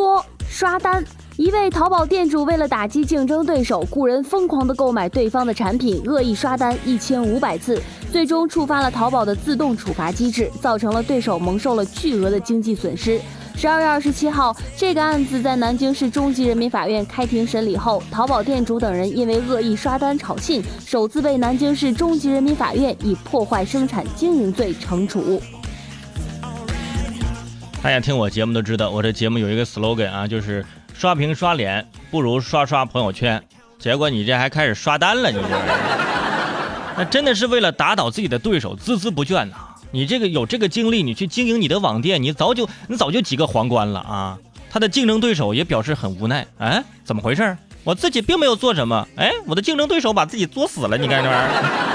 说刷单。一位淘宝店主为了打击竞争对手，雇人疯狂地购买对方的产品，恶意刷单一千五百次，最终触发了淘宝的自动处罚机制，造成了对手蒙受了巨额的经济损失。十二月二十七号，这个案子在南京市中级人民法院开庭审理后，淘宝店主等人因为恶意刷单炒信，首次被南京市中级人民法院以破坏生产经营罪惩处。大家听我节目都知道，我这节目有一个 slogan 啊，就是刷屏刷脸不如刷刷朋友圈。结果你这还开始刷单了，你这，那真的是为了打倒自己的对手，孜孜不倦呐。你这个有这个精力，你去经营你的网店，你早就你早就几个皇冠了啊。他的竞争对手也表示很无奈，哎，怎么回事？我自己并没有做什么，哎，我的竞争对手把自己作死了，你看这玩意儿。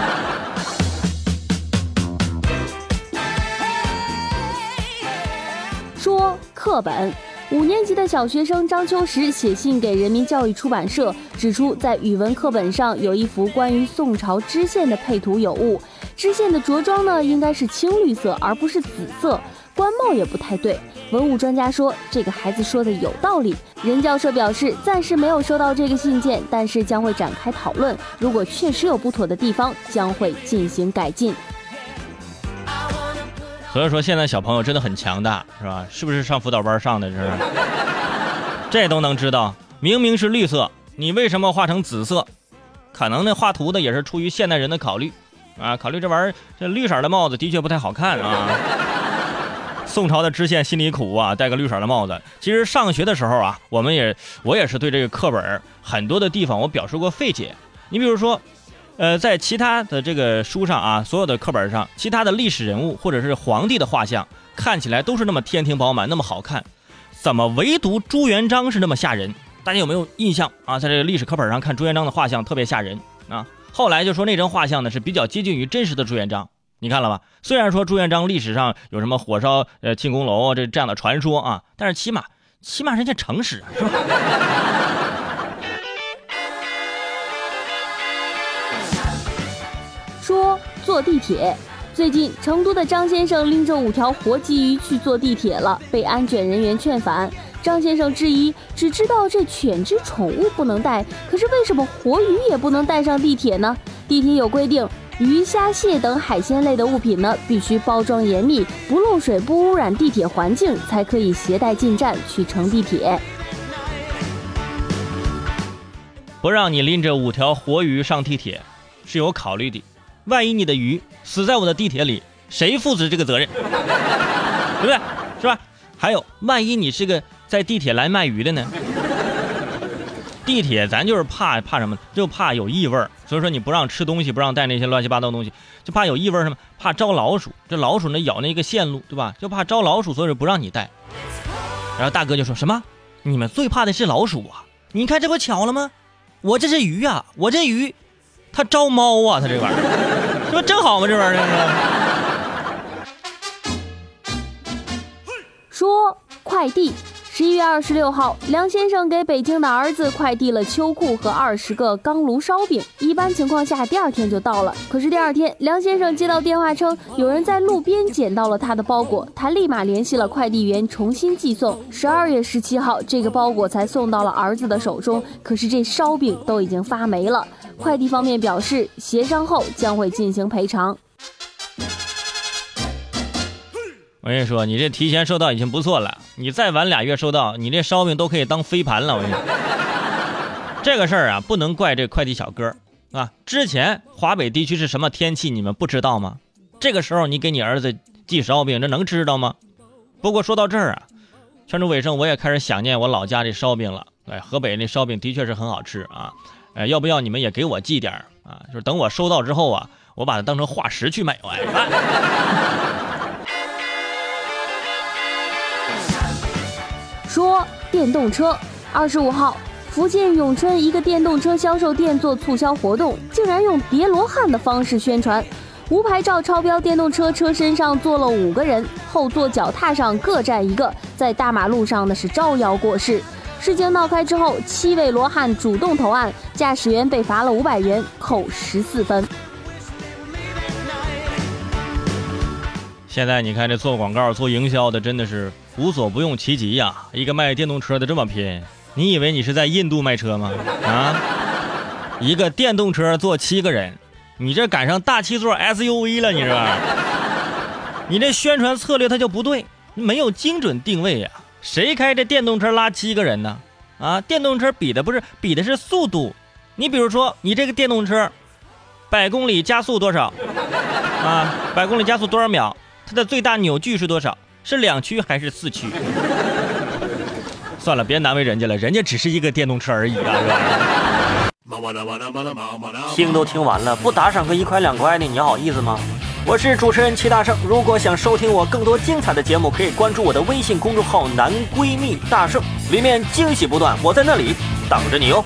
课本，五年级的小学生张秋实写信给人民教育出版社，指出在语文课本上有一幅关于宋朝知县的配图有误，知县的着装呢应该是青绿色而不是紫色，官帽也不太对。文物专家说这个孩子说的有道理。人教社表示暂时没有收到这个信件，但是将会展开讨论，如果确实有不妥的地方，将会进行改进。所以说，现在小朋友真的很强大，是吧？是不是上辅导班上的？这是，这都能知道。明明是绿色，你为什么画成紫色？可能那画图的也是出于现代人的考虑，啊，考虑这玩意儿，这绿色的帽子的确不太好看啊。宋朝的知县心里苦啊，戴个绿色的帽子。其实上学的时候啊，我们也，我也是对这个课本很多的地方我表示过费解。你比如说。呃，在其他的这个书上啊，所有的课本上，其他的历史人物或者是皇帝的画像，看起来都是那么天庭饱满，那么好看，怎么唯独朱元璋是那么吓人？大家有没有印象啊？在这个历史课本上看朱元璋的画像特别吓人啊。后来就说那张画像呢是比较接近于真实的朱元璋，你看了吧？虽然说朱元璋历史上有什么火烧呃庆功楼这这样的传说啊，但是起码起码人家诚实啊，是吧？坐地铁，最近成都的张先生拎着五条活鲫鱼去坐地铁了，被安检人员劝返。张先生质疑，只知道这犬只宠物不能带，可是为什么活鱼也不能带上地铁呢？地铁有规定，鱼虾蟹等海鲜类的物品呢，必须包装严密，不漏水，不污染地铁环境，才可以携带进站去乘地铁。不让你拎着五条活鱼上地铁，是有考虑的。万一你的鱼死在我的地铁里，谁负责这个责任？对不对？是吧？还有，万一你是个在地铁来卖鱼的呢？地铁咱就是怕怕什么？就怕有异味所以说你不让吃东西，不让带那些乱七八糟东西，就怕有异味什么？怕招老鼠。这老鼠呢咬那个线路，对吧？就怕招老鼠，所以说不让你带。然后大哥就说什么？你们最怕的是老鼠啊？你看这不巧了吗？我这是鱼呀，我这鱼。它招猫啊，它这玩意儿，这不正好吗？这玩意儿说快递，十一月二十六号，梁先生给北京的儿子快递了秋裤和二十个钢炉烧饼。一般情况下，第二天就到了。可是第二天，梁先生接到电话称有人在路边捡到了他的包裹，他立马联系了快递员重新寄送。十二月十七号，这个包裹才送到了儿子的手中，可是这烧饼都已经发霉了。快递方面表示，协商后将会进行赔偿。我跟你说，你这提前收到已经不错了，你再晚俩月收到，你这烧饼都可以当飞盘了。我跟你说，这个事儿啊，不能怪这快递小哥啊。之前华北地区是什么天气，你们不知道吗？这个时候你给你儿子寄烧饼，这能知道吗？不过说到这儿啊，圈住尾声，我也开始想念我老家的烧饼了。哎，河北那烧饼的确是很好吃啊。哎，要不要你们也给我寄点儿啊？就是等我收到之后啊，我把它当成化石去卖。说电动车，二十五号，福建永春一个电动车销售店做促销活动，竟然用叠罗汉的方式宣传，无牌照超标电动车车身上坐了五个人，后座脚踏上各站一个，在大马路上那是招摇过市。事情闹开之后，七位罗汉主动投案，驾驶员被罚了五百元，扣十四分。现在你看这做广告、做营销的真的是无所不用其极呀！一个卖电动车的这么拼，你以为你是在印度卖车吗？啊，一个电动车坐七个人，你这赶上大七座 SUV 了，你是吧？你这宣传策略它就不对，没有精准定位呀！谁开这电动车拉七个人呢？啊，电动车比的不是比的是速度，你比如说你这个电动车，百公里加速多少？啊，百公里加速多少秒？它的最大扭矩是多少？是两驱还是四驱？算了，别难为人家了，人家只是一个电动车而已啊，是吧？听都听完了，不打赏个一块两块的，你好意思吗？我是主持人齐大圣，如果想收听我更多精彩的节目，可以关注我的微信公众号“男闺蜜大圣”，里面惊喜不断，我在那里等着你哦。